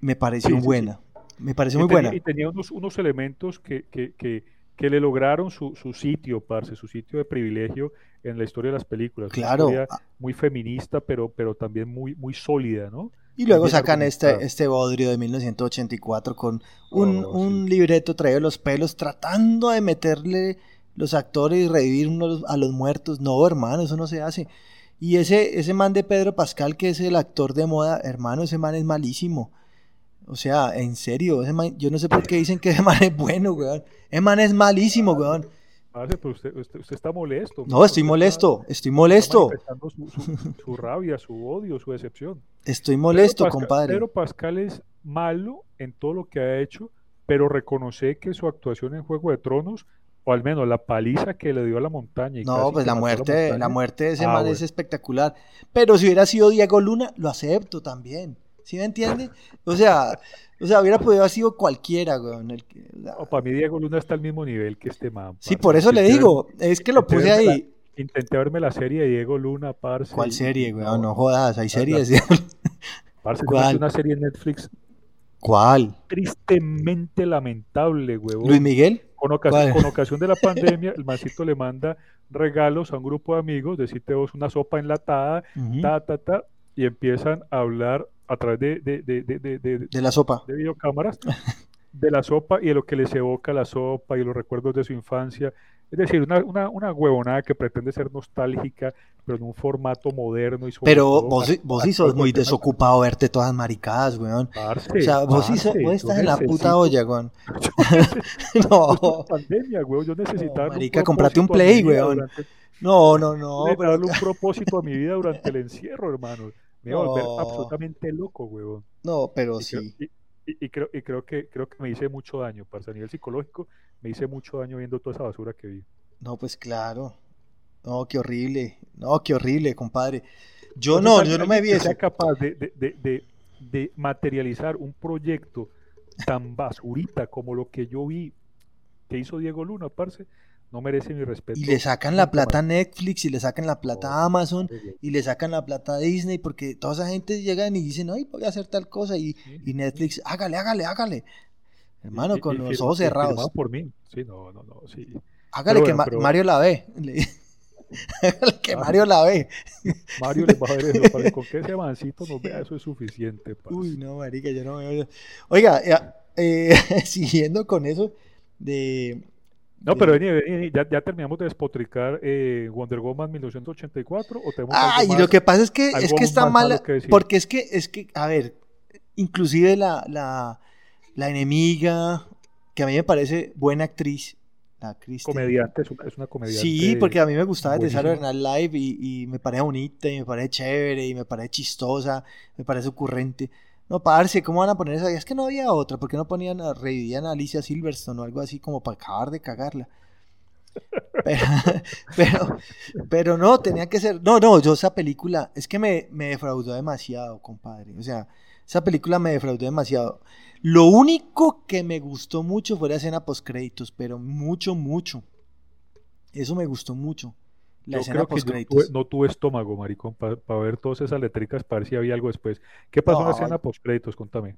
Me pareció buena. Me pareció muy buena. Y tenía unos, unos elementos que, que, que, que, le lograron su, su sitio, parce, su sitio de privilegio en la historia de las películas. Claro. muy feminista, pero, pero también muy, muy sólida, ¿no? Y luego sacan este, este bodrio de 1984 con un, un libreto traído de los pelos, tratando de meterle los actores y revivir a los muertos. No, hermano, eso no se hace. Y ese, ese man de Pedro Pascal, que es el actor de moda, hermano, ese man es malísimo. O sea, en serio, ese man, yo no sé por qué dicen que ese man es bueno, weón. Ese man es malísimo, weón pero usted, usted, está molesto. No, estoy molesto, estoy molesto. su, rabia, su odio, su decepción. Estoy molesto, compadre. Pedro Pascal es malo en todo lo que ha hecho, pero reconoce que su actuación en Juego de Tronos o al menos la paliza que le dio a la montaña. no, pues la muerte, la, muerte de ese ah, man es espectacular. Pero si hubiera sido Diego Luna, lo acepto también. ¿Sí me entiende? O sea, o sea, hubiera podido haber sido cualquiera, güey. El para mí Diego Luna está al mismo nivel que este man. Sí, por eso le digo, es que lo puse ahí. intenté verme la serie de Diego Luna, parce. ¿Cuál serie, güey? No, jodas, hay series. [LAUGHS] parce, ¿Cuál? una serie en Netflix. ¿Cuál? Tristemente lamentable, güey. ¿Luis Miguel? Con ocasión, de la [LAUGHS] pandemia, el mancito le manda regalos a un grupo de amigos, decirte vos una sopa enlatada, ta, ta, ta, y empiezan a hablar a través de, de, de, de la sopa. De videocámaras, de la sopa y de lo que les evoca la sopa y los recuerdos de su infancia. Es decir, una, una, una huevonada que pretende ser nostálgica, pero en un formato moderno. Y pero vos, vos sí sos muy desocupado verte todas maricadas, weón. o sea, vos sí sos, vos estás en la puta olla, weón. [LAUGHS] [LAUGHS] no. pandemia, weón. Yo necesitaba. marica, comprate un play, weón. No, no, no. Pero... darle un propósito a mi vida durante el encierro, hermano. Me voy a volver absolutamente loco, weón. No, pero sí. y, creo, y creo que creo que me hice mucho daño, para a nivel psicológico, me hice mucho daño viendo toda esa basura que vi. No, pues claro. No, qué horrible. No, qué horrible, compadre. Yo no, yo no me vi eso. capaz de, de, de, de, materializar un proyecto tan basurita como lo que yo vi que hizo Diego Luna, parce, no merece mi respeto. Y le sacan la plata a Netflix, y le sacan la plata a Amazon, y le sacan la plata a Disney, porque toda esa gente llegan y dicen, ay, voy a hacer tal cosa, y, y Netflix, hágale, hágale, hágale. Hermano, con los ojos cerrados. por mí. Sí, no, no, no, sí. Hágale que Mario la ve. [LAUGHS] Hágale que Mario la ve. [LAUGHS] Mario le va a ver eso. [LAUGHS] Con que ese mancito nos vea, eso es suficiente. Uy, no, marica, yo no veo. Oiga, eh, siguiendo con eso de no, pero vení, vení, ya, ya, terminamos de despotricar eh, Wonder Woman 1984 o tenemos Ah, y lo que pasa es que es que está mal, porque es que es que a ver, inclusive la, la, la enemiga que a mí me parece buena actriz, la Comediante, es una, es una, comediante. Sí, porque a mí me gustaba desde Saturday Night Live y, y me parece bonita y me parece chévere y me parece chistosa, me parece ocurrente. No, parce, ¿cómo van a poner esa? Es que no había otra, porque no ponían, revivían a Alicia Silverstone o algo así como para acabar de cagarla. [LAUGHS] Pero, pero, no, tenía que ser. No, no, yo esa película, es que me, me defraudó demasiado, compadre. O sea, esa película me defraudó demasiado. Lo único que me gustó mucho fue la escena post créditos, pero mucho, mucho. Eso me gustó mucho. La yo creo que no tuve estómago, maricón, para ver todas esas letricas, para ver si había algo después. ¿Qué pasó en la escena post créditos? Contame.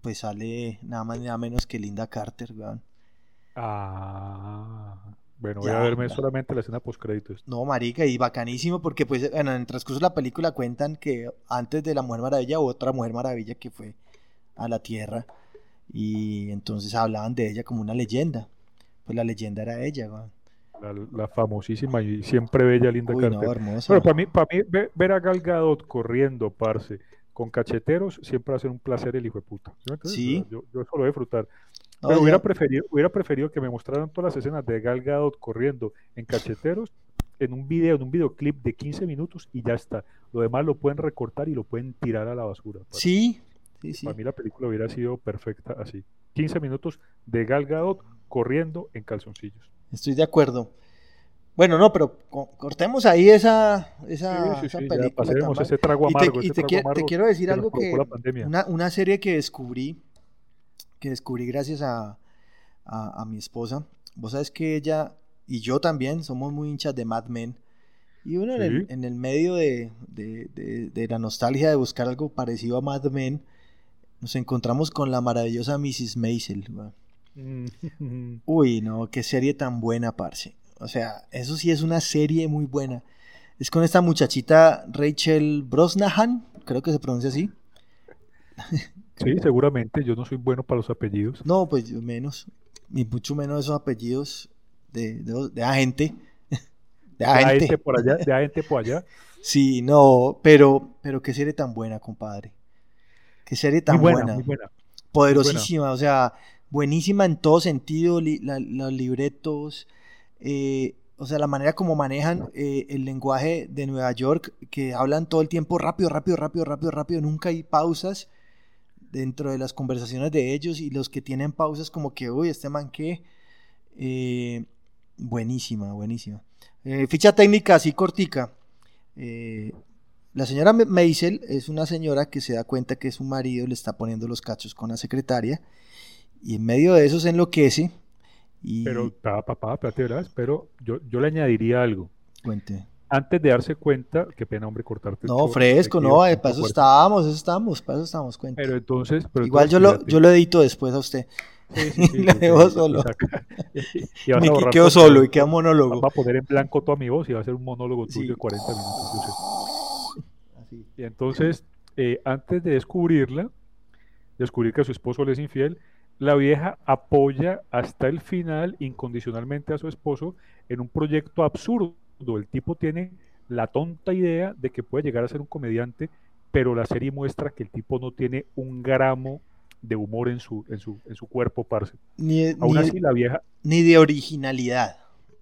Pues sale nada más nada menos que Linda Carter, weón. Ah. Bueno, voy a verme solamente la escena post créditos. No, marica, y bacanísimo porque pues en el transcurso de la película cuentan que antes de la Mujer Maravilla hubo otra Mujer Maravilla que fue a la Tierra y entonces hablaban de ella como una leyenda. Pues la leyenda era ella, weón. La, famosísima y siempre bella Linda Carter. Bueno, para mí, para mí ver a Gal Gadot corriendo, parce, con cacheteros, siempre va a ser un placer el hijo de puta. Sí. Yo, yo eso lo voy a disfrutar. Pero hubiera, preferido, hubiera preferido que me mostraran todas las escenas de Gal Gadot corriendo en cacheteros en un video, en un videoclip de 15 minutos y ya está. Lo demás lo pueden recortar y lo pueden tirar a la basura. Sí, sí, sí. Para mí la película hubiera sido perfecta así. 15 minutos de Gal Gadot corriendo en calzoncillos. Estoy de acuerdo. Bueno, no, pero cortemos ahí esa, esa, película. ese trago amargo. Y te, quiero decir algo que. Una, una, serie que descubrí, que descubrí gracias a, a, mi esposa. Vos sabes que ella y yo también somos muy hinchas de Mad Men. Y uno en, el, en, el, medio de, de, de, la nostalgia de buscar algo parecido a Mad Men, nos encontramos con la maravillosa Mrs. Maisel. [LAUGHS] Uy, no, qué serie tan buena, parce. O sea, eso sí es una serie muy buena. Es con esta muchachita Rachel Brosnahan, creo que se pronuncia así. [LAUGHS] Sí, seguramente. Yo no soy bueno para los apellidos. No, pues menos. Ni mucho menos esos apellidos de, de, agente. [LAUGHS] De agente. por allá, de agente por allá. Sí, no, pero, pero qué serie tan buena, compadre. Qué serie tan buena, Muy buena. Poderosísima, o sea, buenísima en todo sentido, los libretos, eh, o sea, la manera como manejan eh, el lenguaje de Nueva York, que hablan todo el tiempo rápido, rápido, rápido, rápido, rápido, nunca hay pausas dentro de las conversaciones de ellos y los que tienen pausas como que, uy, este man qué. Eh, Buenísima, buenísima. Ficha técnica así cortica. La señora Meisel es una señora que se da cuenta que su marido le está poniendo los cachos con la secretaria y en medio de eso se enloquece. Y... Pero, papá, espérate, pero yo, yo le añadiría algo. Cuente antes de darse cuenta, qué pena, hombre, cortarte. No, fresco, no, eh, para eso estábamos, eso estábamos, para eso estábamos, cuenta. Pero entonces. Igual yo, lo, yo lo edito después a usted. Sí, sí, [LAUGHS] sí, dejo [LAUGHS] solo. Y, Me quedo solo y queda monólogo. Va a poner en blanco toda mi voz y va a ser un monólogo tuyo de 40 minutos. Así. Y entonces, eh, antes de descubrirla, descubrir que su esposo le es infiel, la vieja apoya hasta el final incondicionalmente a su esposo en un proyecto absurdo el tipo tiene la tonta idea de que puede llegar a ser un comediante, pero la serie muestra que el tipo no tiene un gramo de humor en su, en su, en su cuerpo, parce. Ni, Aún así, la vieja. Ni de originalidad.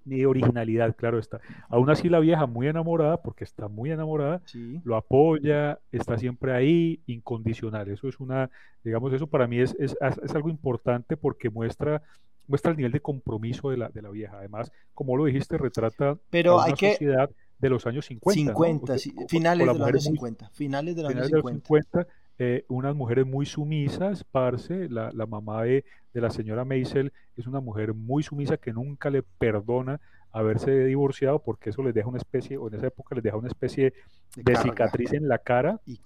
Ni de originalidad, claro está. Aún así, la vieja, muy enamorada, porque está muy enamorada, lo apoya, está siempre ahí, incondicional. Eso es una, digamos, eso para mí es, es, es algo importante porque muestra muestra el nivel de compromiso de la, de la vieja. Además, como lo dijiste, retrata Pero una hay que... sociedad de los años 50. 50, finales de los años 50. Finales de los años 50. Eh, unas mujeres muy sumisas, Parce, la, la mamá de, de, la señora Maisel es una mujer muy sumisa que nunca le perdona haberse divorciado porque eso les deja una especie, o en esa época les deja una especie de, cicatriz en la cara. Y,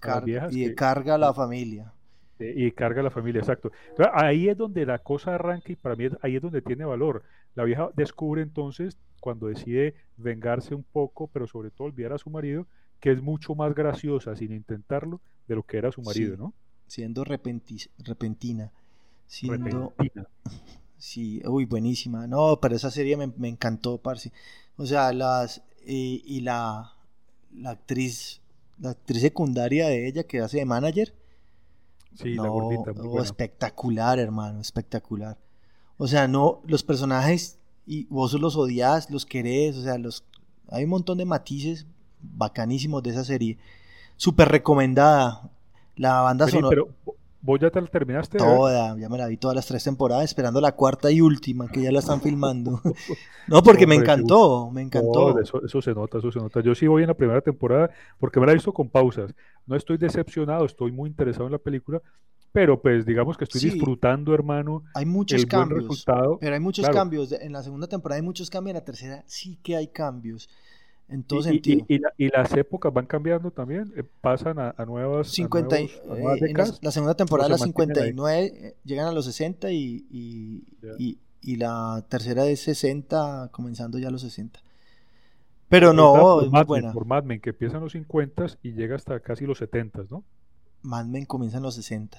y carga a la familia. Y carga a la familia, exacto. ahí es donde la cosa arranca y para mí ahí es donde tiene valor. La vieja descubre entonces, cuando decide vengarse un poco, pero sobre todo olvidar a su marido, que es mucho más graciosa sin intentarlo de lo que era su marido, ¿no? Siendo repentina. Siendo... Repentina. [LAUGHS] Sí, uy, buenísima. No, pero esa serie me, encantó, parce. O sea, las... y la, la actriz la actriz secundaria de ella que hace de manager Sí, la gordita. Muy espectacular, hermano, espectacular. O sea, no, los personajes, y vos los odias, los querés, o sea, los, hay un montón de matices bacanísimos de esa serie. Súper recomendada. La banda sonora. ¿Vos ya te la terminaste? Toda, ya me la vi todas las tres temporadas, esperando la cuarta y última, que ya la están filmando. [LAUGHS] no, porque me encantó, me encantó. eso, se nota, eso se nota. Yo sí voy en la primera temporada, porque me la he visto con pausas. No estoy decepcionado, estoy muy interesado en la película, pero pues digamos que estoy disfrutando, hermano. Hay muchos cambios. pero hay muchos cambios. En la segunda temporada hay muchos cambios, en la tercera sí que hay cambios. En todo y, sentido. Y, las épocas van cambiando también, eh, pasan a, nuevas, 50, eh, la, segunda temporada, la 59, eh, llegan a los 60 y, y, la tercera es 60, comenzando ya a los 60. Pero no, es buena. Por Mad Men, que empieza en los 50 y llega hasta casi los 70, ¿no? Mad Men comienza en los 60.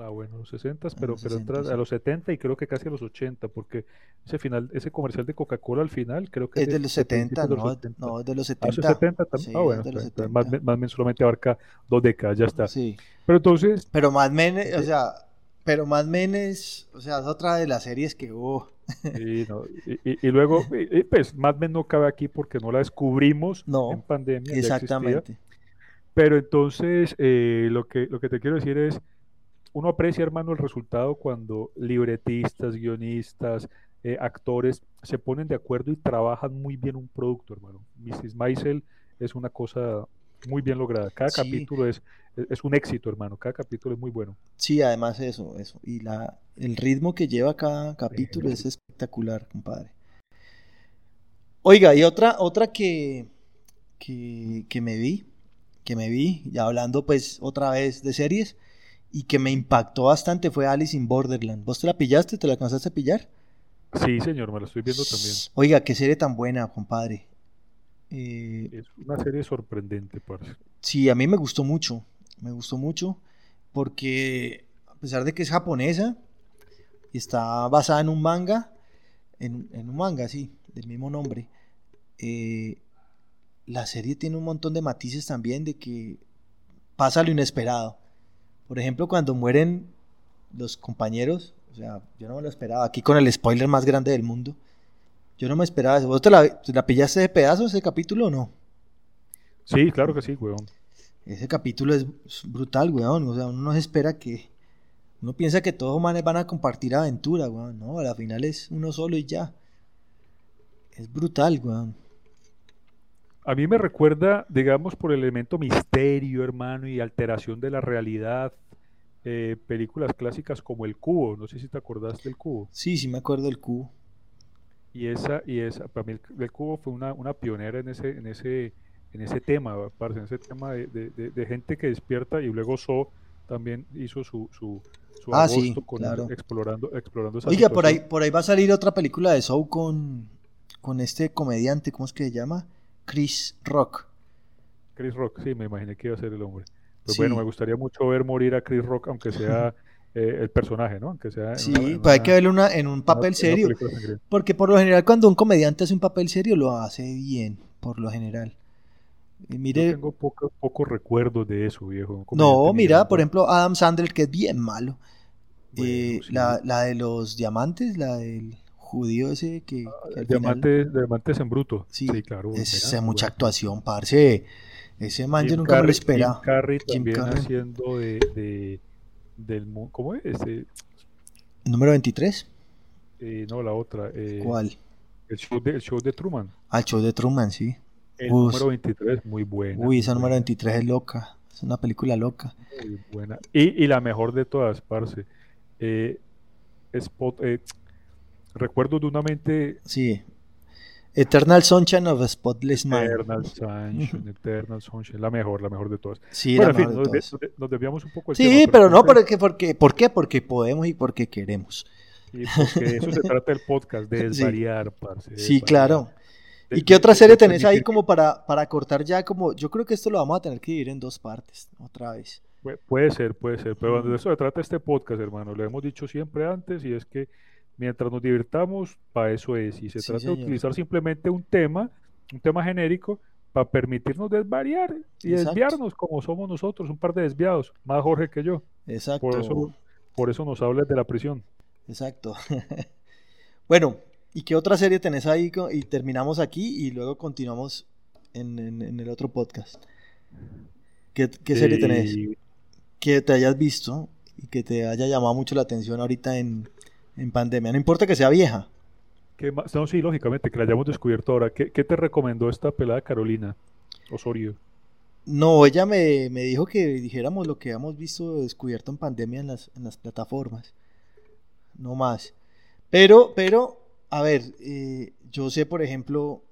Ah, bueno, los 60, pero, pero a los 70 y creo que casi a los 80, porque ese final, ese comercial de Coca-Cola al final, creo que es, de los 70, no, no, es de los 70. Ah, 70 también. ah, bueno, Más, Men solamente abarca dos décadas, ya está. Sí. Pero entonces. Pero Mad Men, o sea, pero Mad Men es, o sea, es otra de las series que hubo. Sí, no, [LAUGHS] y, y, luego, pues Mad Men no cabe aquí porque no la descubrimos en pandemia. Exactamente. Pero entonces, eh, lo, que, lo que te quiero decir es uno aprecia, hermano, el resultado cuando libretistas, guionistas, eh, actores se ponen de acuerdo y trabajan muy bien un producto, hermano. Mrs. Maisel es una cosa muy bien lograda. Cada capítulo es, es un éxito, hermano. Cada capítulo es muy bueno. Sí, además eso, eso. Y la, el ritmo que lleva cada capítulo es espectacular, compadre. Oiga, y otra, otra que, que, que me vi, que me vi, ya hablando pues otra vez de series, y que me impactó bastante fue Alice in Borderland. ¿Vos te la pillaste? ¿Te la alcanzaste a pillar? Sí, señor, me la estoy viendo también. Oiga, qué serie tan buena, compadre. Eh, es una serie sorprendente, parce. Sí, a mí me gustó mucho. Me gustó mucho porque, a pesar de que es japonesa, y está basada en un manga, en, un manga, sí, del mismo nombre. Eh, la serie tiene un montón de matices también de que pasa lo inesperado. Por ejemplo, cuando mueren los compañeros, o sea, yo no me lo esperaba. Aquí con el spoiler más grande del mundo. Yo no me esperaba eso. ¿Vos te la, pillaste de pedazos ese capítulo o no? Sí, claro que sí, weón. Ese capítulo es brutal, weón. O sea, uno no se espera que. Uno piensa que todos manes van a compartir aventura, weón. No, a la final es uno solo y ya. Es brutal, weón. A mí me recuerda, digamos, por el elemento misterio, hermano, y alteración de la realidad, eh, películas clásicas como El Cubo. No sé si te acordás del Cubo. Sí, sí me acuerdo del Cubo. Y esa, y esa, para mí el, Cubo fue una, una, pionera en ese, en ese, en ese tema, en ese tema de, de, gente que despierta y luego So también hizo su, su, su ah, sí, claro. explorando, explorando esa Oiga, por ahí, por ahí va a salir otra película de So con, con este comediante, ¿cómo es que se llama? Chris Rock. Chris Rock, sí, me imaginé que iba a ser el hombre. Pues bueno, me gustaría mucho ver morir a Chris Rock, aunque sea [LAUGHS] eh, el personaje, ¿no? Aunque sea sí, pues hay que verlo una, en un papel serio. Porque por lo general cuando un comediante hace un papel serio lo hace bien, por lo general. Y mire, Yo tengo pocos poco recuerdos de eso, viejo. No, mira, por ejemplo, Adam Sandler, que es bien malo. Eh, la, la de los diamantes, la del judío ese que... Ah, diamantes, en bruto. Sí, claro. Es mucha actuación, parce. Ese man yo nunca me lo esperaba. Jim Carrey también haciendo de, del... ¿Cómo es? Este, ¿Número 23? Eh, no, la otra. Eh, ¿Cuál? El show, de, el show de Truman. Ah, el show de Truman, sí. El número 23, muy buena. Uy, esa número 23 es loca. Es una película loca. Muy buena. Y, y la mejor de todas, parce. Eh, Spot, eh, recuerdo de una mente. Sí. Eternal Sunshine of a Spotless Mind. Eternal Sunshine, Eternal Sunshine, la mejor, la mejor de todas. Sí, bueno, en fin, nos, desviamos un poco el Sí, pero, no, porque, porque, ¿por qué? Porque podemos y porque queremos. Y porque eso se [LAUGHS] trata del podcast, de desvariar, sí. sí, claro. ¿Y qué otra serie tenés ahí como para, para cortar ya? Como, yo creo que esto lo vamos a tener que dividir en dos partes, otra vez. puede ser, puede ser, pero de eso se trata este podcast, hermano, lo hemos dicho siempre antes y es que mientras nos divirtamos, para eso es. Y se trata de utilizar simplemente un tema, un tema genérico, para permitirnos desvariar y desviarnos como somos nosotros, un par de desviados, más Jorge que yo. Exacto. Por eso, por eso nos hablas de la prisión. Exacto. [LAUGHS] bueno, ¿y qué otra serie tenés ahí? Y terminamos aquí y luego continuamos en, el otro podcast. ¿Qué, serie tenés? Que te hayas visto y que te haya llamado mucho la atención ahorita en, en pandemia. No importa que sea vieja. ¿Qué más? No, sí, lógicamente, que la hayamos descubierto ahora. ¿Qué, te recomendó esta pelada Carolina Osorio? No, ella me, dijo que dijéramos lo que hemos visto descubierto en pandemia en las, en las plataformas. No más. Pero, pero, a ver, eh, yo sé, por ejemplo,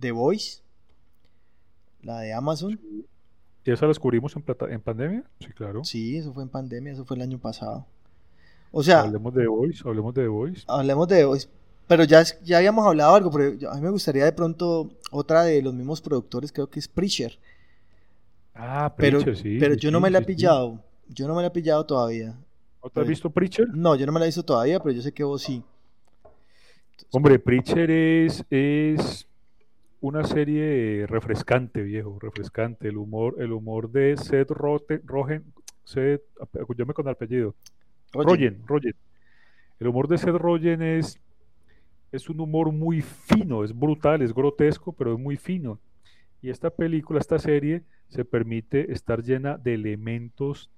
The Voice, la de Amazon. ¿Y esa la descubrimos en, en pandemia? Sí, claro. Sí, eso fue en pandemia, eso fue el año pasado. O sea. Hablemos de The Voice, hablemos de The Voice. Hablemos de The Voice. Pero ya, ya habíamos hablado algo, pero a mí me gustaría de pronto otra de los mismos productores, creo que es Preacher. Ah, Preacher, pero, sí. Pero yo no me la he pillado. Yo no me la he pillado todavía. ¿No te has visto Preacher? No, yo no me la he visto todavía, pero yo sé que vos sí. Hombre, Preacher es, es una serie refrescante, viejo, refrescante. El humor, el humor de Seth Rogen, Seth, me con el apellido. Rogen. Rogen, El humor de Seth Rogen es, es un humor muy fino, es brutal, es grotesco, pero es muy fino. Y esta película, esta serie, se permite estar llena de elementos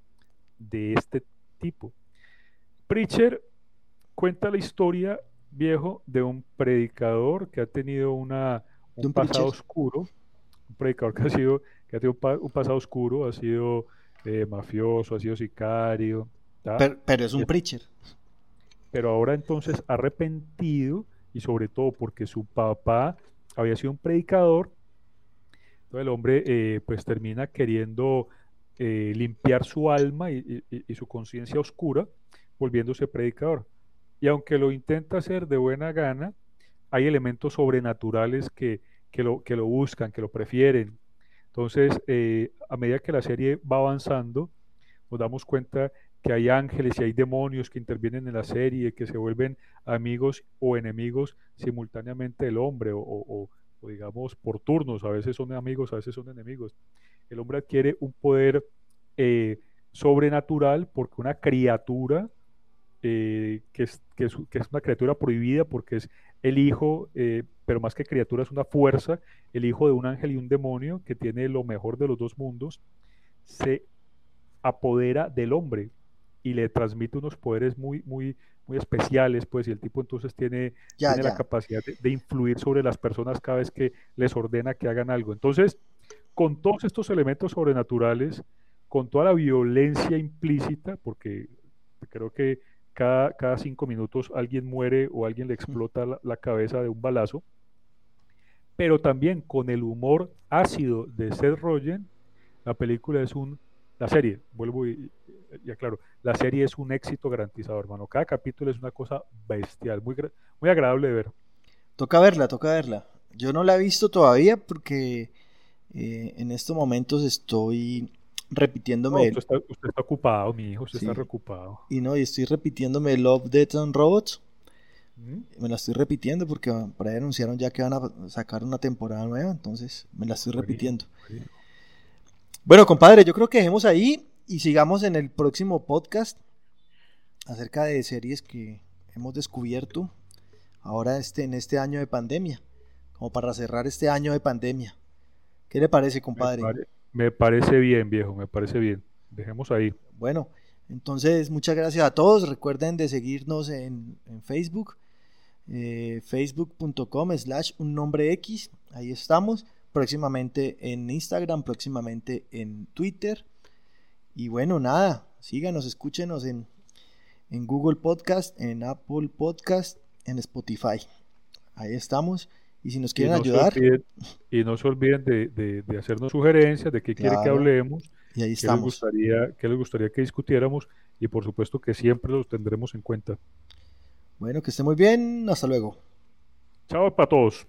de este tipo. Preacher cuenta la historia, viejo, de un predicador que ha tenido una, un, pasado oscuro, un predicador que ha, sido, que ha tenido un, pasado oscuro, ha sido eh, mafioso, ha sido sicario, pero, es un preacher. Pero ahora entonces arrepentido y sobre todo porque su papá había sido un predicador, entonces el hombre eh, pues termina queriendo eh, limpiar su alma y, su conciencia oscura, volviéndose predicador. Y aunque lo intenta hacer de buena gana, hay elementos sobrenaturales que, lo, que lo buscan, que lo prefieren. Entonces, eh, a medida que la serie va avanzando, nos damos cuenta que hay ángeles y hay demonios que intervienen en la serie, que se vuelven amigos o enemigos simultáneamente del hombre, o, digamos por turnos, a veces son amigos, a veces son enemigos. El hombre adquiere un poder eh, sobrenatural porque una criatura, eh, que, es, que, es, una criatura prohibida porque es el hijo, eh, pero más que criatura es una fuerza, el hijo de un ángel y un demonio que tiene lo mejor de los dos mundos, se apodera del hombre y le transmite unos poderes muy, muy, muy especiales, pues, y el tipo entonces tiene, tiene la capacidad de, influir sobre las personas cada vez que les ordena que hagan algo. Entonces, con todos estos elementos sobrenaturales, con toda la violencia implícita, porque creo que cada, cada cinco minutos alguien muere o alguien le explota la, cabeza de un balazo, pero también con el humor ácido de Seth Rogen, la película es un, la serie, vuelvo y, ya claro, la serie es un éxito garantizado, hermano. Cada capítulo es una cosa bestial, muy, muy agradable de ver. Toca verla, toca verla. Yo no la he visto todavía porque eh, en estos momentos estoy repitiéndome. usted, está, usted, está, ocupado, mi hijo, usted está reocupado. Y no, y estoy repitiéndome Love, Death and Robots. Me la estoy repitiendo porque por ahí anunciaron ya que van a sacar una temporada nueva, entonces me la estoy repitiendo. Bueno, compadre, yo creo que dejemos ahí y sigamos en el próximo podcast acerca de series que hemos descubierto ahora este, en este año de pandemia, como para cerrar este año de pandemia. ¿Qué le parece, compadre? Me, parece bien, viejo, me parece bien. Dejemos ahí. Bueno, entonces muchas gracias a todos. Recuerden de seguirnos en, Facebook, eh, facebook.com slash un nombre X. Ahí estamos. Próximamente en Instagram, próximamente en Twitter. Y bueno, nada, síganos, escúchenos en, en Google Podcast, en Apple Podcast, en Spotify. Ahí estamos. Y si nos quieren ayudar. y no se olviden de, hacernos sugerencias de qué quiere que hablemos. Y ahí estamos. Qué les, gustaría, qué les gustaría que discutiéramos. Y por supuesto que siempre los tendremos en cuenta. Bueno, que esté muy bien. Hasta luego. Chao para todos.